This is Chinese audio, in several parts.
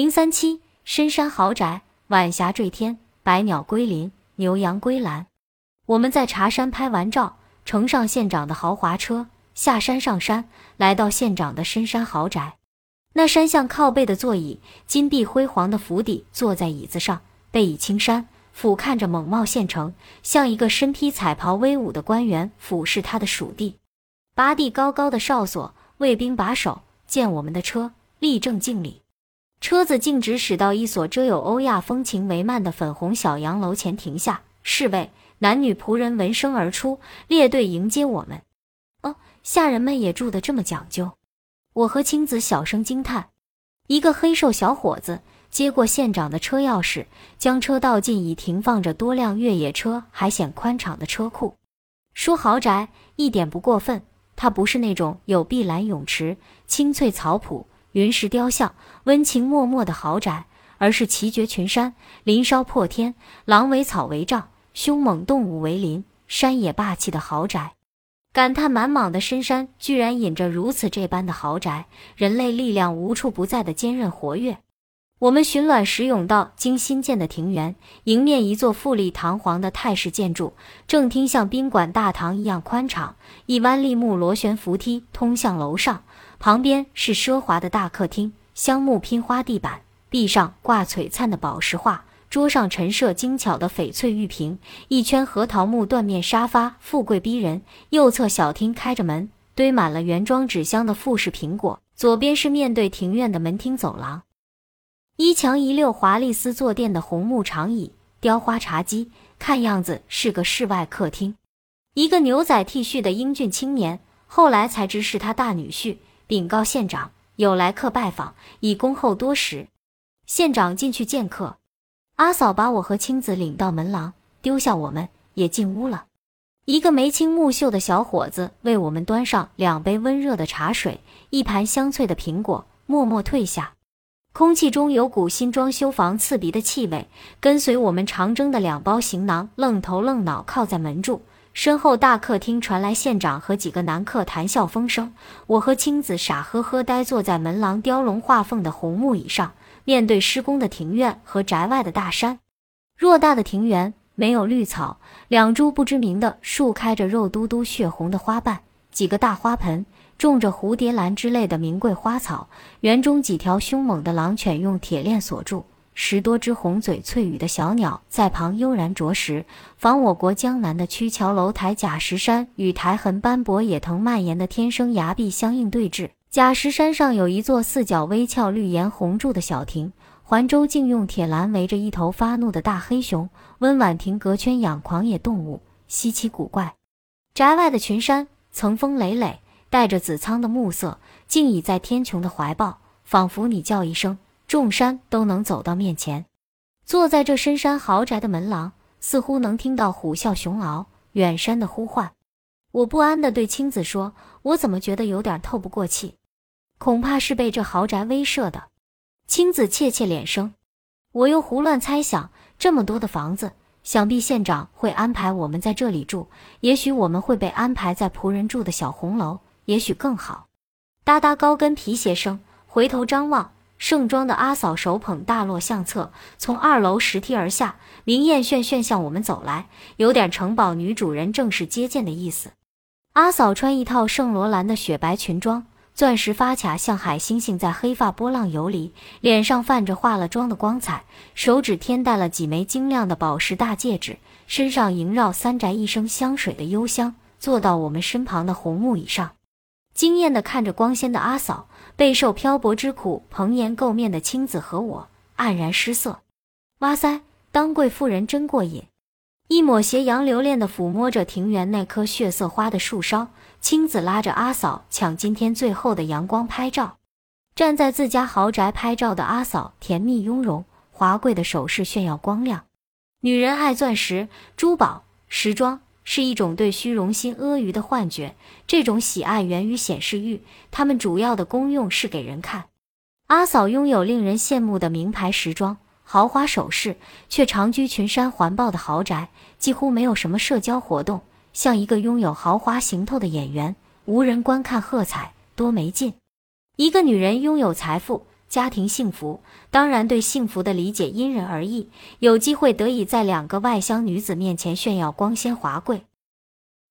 零三七深山豪宅，晚霞坠天，百鸟归林，牛羊归栏。我们在茶山拍完照，乘上县长的豪华车，下山上山，来到县长的深山豪宅。那山向靠背的座椅，金碧辉煌的府邸，坐在椅子上，背倚青山，俯瞰着猛茂县城，像一个身披彩袍威武的官员俯视他的属地。拔地高高的哨所，卫兵把守，见我们的车，立正敬礼。车子径直驶到一所遮有欧亚风情帷幔的粉红小洋楼前停下，侍卫、男女仆人闻声而出，列队迎接我们。哦，下人们也住得这么讲究。我和青子小声惊叹。一个黑瘦小伙子接过县长的车钥匙，将车倒进已停放着多辆越野车还显宽敞的车库。说豪宅一点不过分，它不是那种有碧蓝泳池、青翠草圃。云石雕像，温情脉脉的豪宅，而是奇绝群山，林梢破天，狼尾草为帐，凶猛动物为邻，山野霸气的豪宅。感叹满莽的深山居然隐着如此这般的豪宅，人类力量无处不在的坚韧活跃。我们寻卵石甬道经新建的庭园，迎面一座富丽堂皇的泰式建筑，正厅像宾馆大堂一样宽敞，一弯立木螺旋扶梯通向楼上。旁边是奢华的大客厅，香木拼花地板，壁上挂璀璨的宝石画，桌上陈设精巧的翡翠玉瓶，一圈核桃木缎面沙发，富贵逼人。右侧小厅开着门，堆满了原装纸箱的富士苹果。左边是面对庭院的门厅走廊，一墙一溜华丽丝坐垫的红木长椅，雕花茶几，看样子是个室外客厅。一个牛仔 T 恤的英俊青年，后来才知是他大女婿。禀告县长，有来客拜访，已恭候多时。县长进去见客。阿嫂把我和青子领到门廊，丢下我们也进屋了。一个眉清目秀的小伙子为我们端上两杯温热的茶水，一盘香脆的苹果，默默退下。空气中有股新装修房刺鼻的气味。跟随我们长征的两包行囊，愣头愣脑靠在门柱。身后大客厅传来县长和几个男客谈笑风生，我和青子傻呵呵呆坐在门廊雕龙画凤的红木椅上，面对施工的庭院和宅外的大山。偌大的庭园没有绿草，两株不知名的树开着肉嘟嘟、血红的花瓣，几个大花盆种着蝴蝶兰之类的名贵花草。园中几条凶猛的狼犬用铁链锁住。十多只红嘴翠羽的小鸟在旁悠然啄食，仿我国江南的曲桥楼台假石山与苔痕斑驳、野藤蔓延的天生崖壁相应对峙。假石山上有一座四角微翘、绿檐红柱的小亭，环周竟用铁栏围着一头发怒的大黑熊。温婉亭隔圈养狂野动物，稀奇古怪。宅外的群山层峰累累，带着紫苍的暮色，竟倚在天穹的怀抱，仿佛你叫一声。众山都能走到面前，坐在这深山豪宅的门廊，似乎能听到虎啸熊嗷、远山的呼唤。我不安地对青子说：“我怎么觉得有点透不过气？恐怕是被这豪宅威慑的。”青子怯怯脸生。我又胡乱猜想：这么多的房子，想必县长会安排我们在这里住。也许我们会被安排在仆人住的小红楼，也许更好。哒哒高跟皮鞋声，回头张望。盛装的阿嫂手捧大摞相册，从二楼拾梯而下，明艳炫炫向我们走来，有点城堡女主人正式接见的意思。阿嫂穿一套圣罗兰的雪白裙装，钻石发卡像海星星在黑发波浪游离，脸上泛着化了妆的光彩，手指添戴了几枚晶亮的宝石大戒指，身上萦绕三宅一生香水的幽香，坐到我们身旁的红木椅上，惊艳地看着光鲜的阿嫂。备受漂泊之苦、蓬颜垢面的青子和我黯然失色。哇塞，当贵妇人真过瘾！一抹斜阳留恋地抚摸着庭园那棵血色花的树梢，青子拉着阿嫂抢今天最后的阳光拍照。站在自家豪宅拍照的阿嫂，甜蜜雍容，华贵的首饰炫耀光亮。女人爱钻石、珠宝、时装。是一种对虚荣心阿谀的幻觉，这种喜爱源于显示欲，它们主要的功用是给人看。阿嫂拥有令人羡慕的名牌时装、豪华首饰，却长居群山环抱的豪宅，几乎没有什么社交活动，像一个拥有豪华行头的演员，无人观看喝彩，多没劲。一个女人拥有财富，家庭幸福。当然，对幸福的理解因人而异。有机会得以在两个外乡女子面前炫耀光鲜华贵，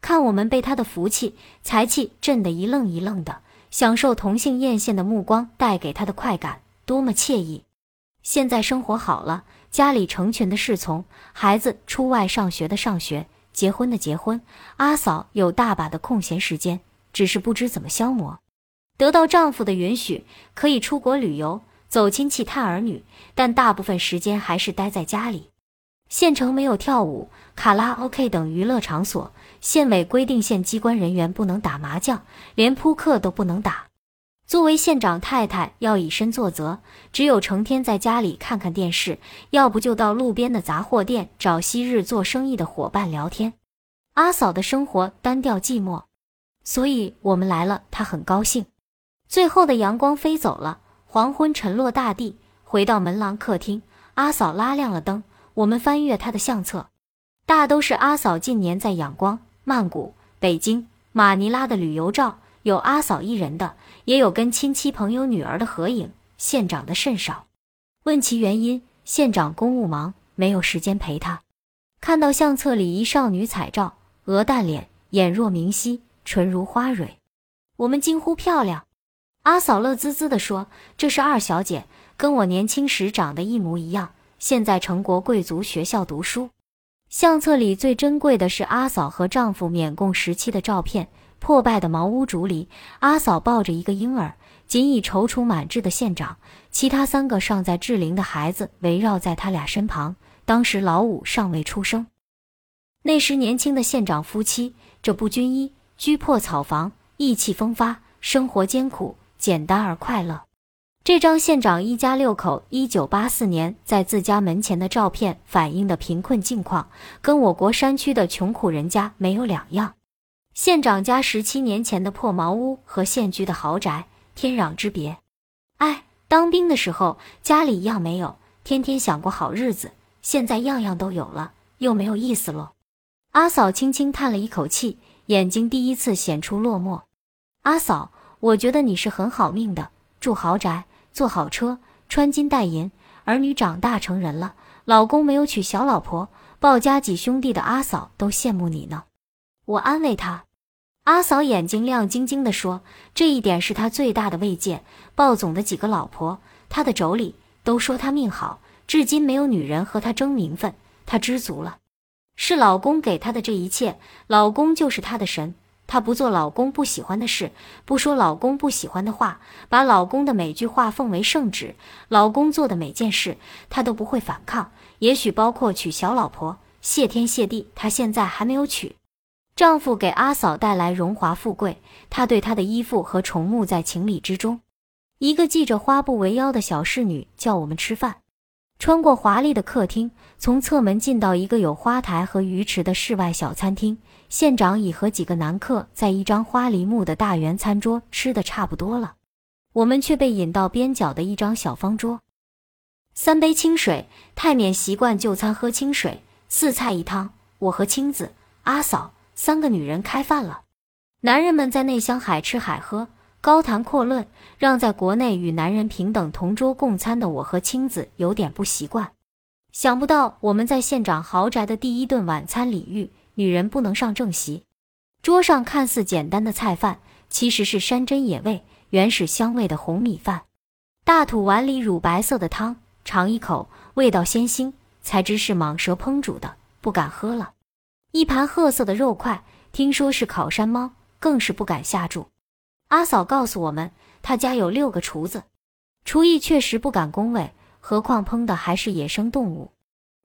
看我们被他的福气、财气震得一愣一愣的，享受同性艳羡的目光带给他的快感，多么惬意！现在生活好了，家里成群的侍从，孩子出外上学的上学，结婚的结婚，阿嫂有大把的空闲时间，只是不知怎么消磨。得到丈夫的允许，可以出国旅游、走亲戚、探儿女，但大部分时间还是待在家里。县城没有跳舞、卡拉 OK 等娱乐场所，县委规定县机关人员不能打麻将，连扑克都不能打。作为县长太太，要以身作则，只有成天在家里看看电视，要不就到路边的杂货店找昔日做生意的伙伴聊天。阿嫂的生活单调寂寞，所以我们来了，她很高兴。最后的阳光飞走了，黄昏沉落大地。回到门廊客厅，阿嫂拉亮了灯。我们翻阅她的相册，大都是阿嫂近年在仰光、曼谷、北京、马尼拉的旅游照，有阿嫂一人的，也有跟亲戚朋友女儿的合影。县长的甚少。问其原因，县长公务忙，没有时间陪她。看到相册里一少女彩照，鹅蛋脸，眼若明溪，唇如花蕊，我们惊呼漂亮。阿嫂乐滋滋地说：“这是二小姐，跟我年轻时长得一模一样。现在成国贵族学校读书。相册里最珍贵的是阿嫂和丈夫缅共时期的照片。破败的茅屋竹篱，阿嫂抱着一个婴儿，仅以踌躇满志的县长，其他三个尚在稚龄的孩子围绕在他俩身旁。当时老五尚未出生。那时年轻的县长夫妻，这不军衣，居破草房，意气风发，生活艰苦。”简单而快乐。这张县长一家六口一九八四年在自家门前的照片，反映的贫困境况，跟我国山区的穷苦人家没有两样。县长家十七年前的破茅屋和现居的豪宅，天壤之别。哎，当兵的时候家里一样没有，天天想过好日子，现在样样都有了，又没有意思喽。阿嫂轻轻叹了一口气，眼睛第一次显出落寞。阿嫂。我觉得你是很好命的，住豪宅，坐好车，穿金戴银，儿女长大成人了，老公没有娶小老婆，鲍家几兄弟的阿嫂都羡慕你呢。我安慰他，阿嫂眼睛亮晶晶地说：“这一点是他最大的慰藉。鲍总的几个老婆，他的妯娌都说他命好，至今没有女人和他争名分，他知足了。是老公给他的这一切，老公就是他的神。”她不做老公不喜欢的事，不说老公不喜欢的话，把老公的每句话奉为圣旨。老公做的每件事，她都不会反抗。也许包括娶小老婆，谢天谢地，她现在还没有娶。丈夫给阿嫂带来荣华富贵，她对他的依附和宠慕在情理之中。一个系着花布围腰的小侍女叫我们吃饭。穿过华丽的客厅，从侧门进到一个有花台和鱼池的室外小餐厅。县长已和几个男客在一张花梨木的大圆餐桌吃的差不多了，我们却被引到边角的一张小方桌。三杯清水，太免习惯就餐喝清水。四菜一汤，我和青子、阿嫂三个女人开饭了。男人们在内乡海吃海喝。高谈阔论，让在国内与男人平等同桌共餐的我和青子有点不习惯。想不到我们在县长豪宅的第一顿晚餐礼遇，女人不能上正席。桌上看似简单的菜饭，其实是山珍野味、原始香味的红米饭。大土碗里乳白色的汤，尝一口，味道鲜腥，才知是蟒蛇烹煮的，不敢喝了。一盘褐色的肉块，听说是烤山猫，更是不敢下注。阿嫂告诉我们，他家有六个厨子，厨艺确实不敢恭维，何况烹的还是野生动物。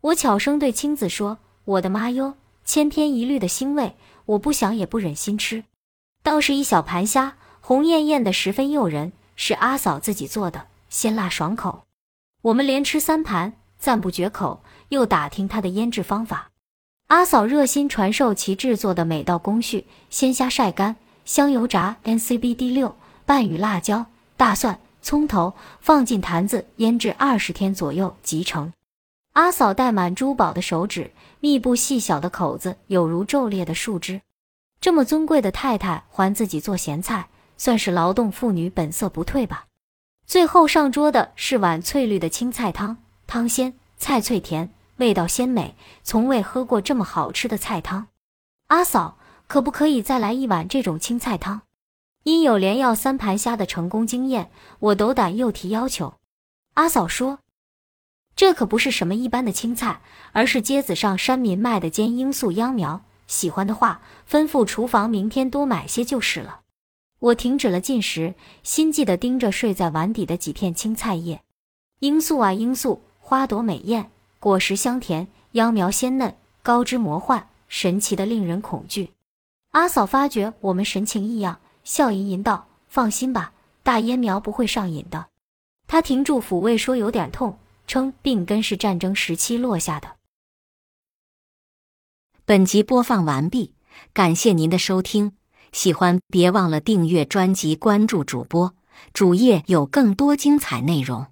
我悄声对青子说：“我的妈哟，千篇一律的腥味，我不想也不忍心吃。倒是一小盘虾，红艳艳的，十分诱人，是阿嫂自己做的，鲜辣爽口。我们连吃三盘，赞不绝口，又打听他的腌制方法。阿嫂热心传授其制作的每道工序：鲜虾晒干。”香油炸，NCBD 六拌与辣椒、大蒜、葱头，放进坛子腌制二十天左右即成。阿嫂戴满珠宝的手指，密布细小的口子，有如皱裂的树枝。这么尊贵的太太还自己做咸菜，算是劳动妇女本色不退吧？最后上桌的是碗翠绿的青菜汤，汤鲜，菜脆甜，味道鲜美，从未喝过这么好吃的菜汤。阿嫂，可不可以再来一碗这种青菜汤？因有连要三盘虾的成功经验，我斗胆又提要求。阿嫂说：“这可不是什么一般的青菜，而是街子上山民卖的尖罂粟秧苗。喜欢的话，吩咐厨房明天多买些就是了。”我停止了进食，心悸地盯着睡在碗底的几片青菜叶。罂粟啊罂粟，花朵美艳，果实香甜，秧苗鲜嫩，高枝魔幻，神奇的令人恐惧。阿嫂发觉我们神情异样，笑吟吟道：“放心吧，大烟苗不会上瘾的。”他停住抚慰，说有点痛，称病根是战争时期落下的。本集播放完毕，感谢您的收听。喜欢别忘了订阅专辑，关注主播主页有更多精彩内容。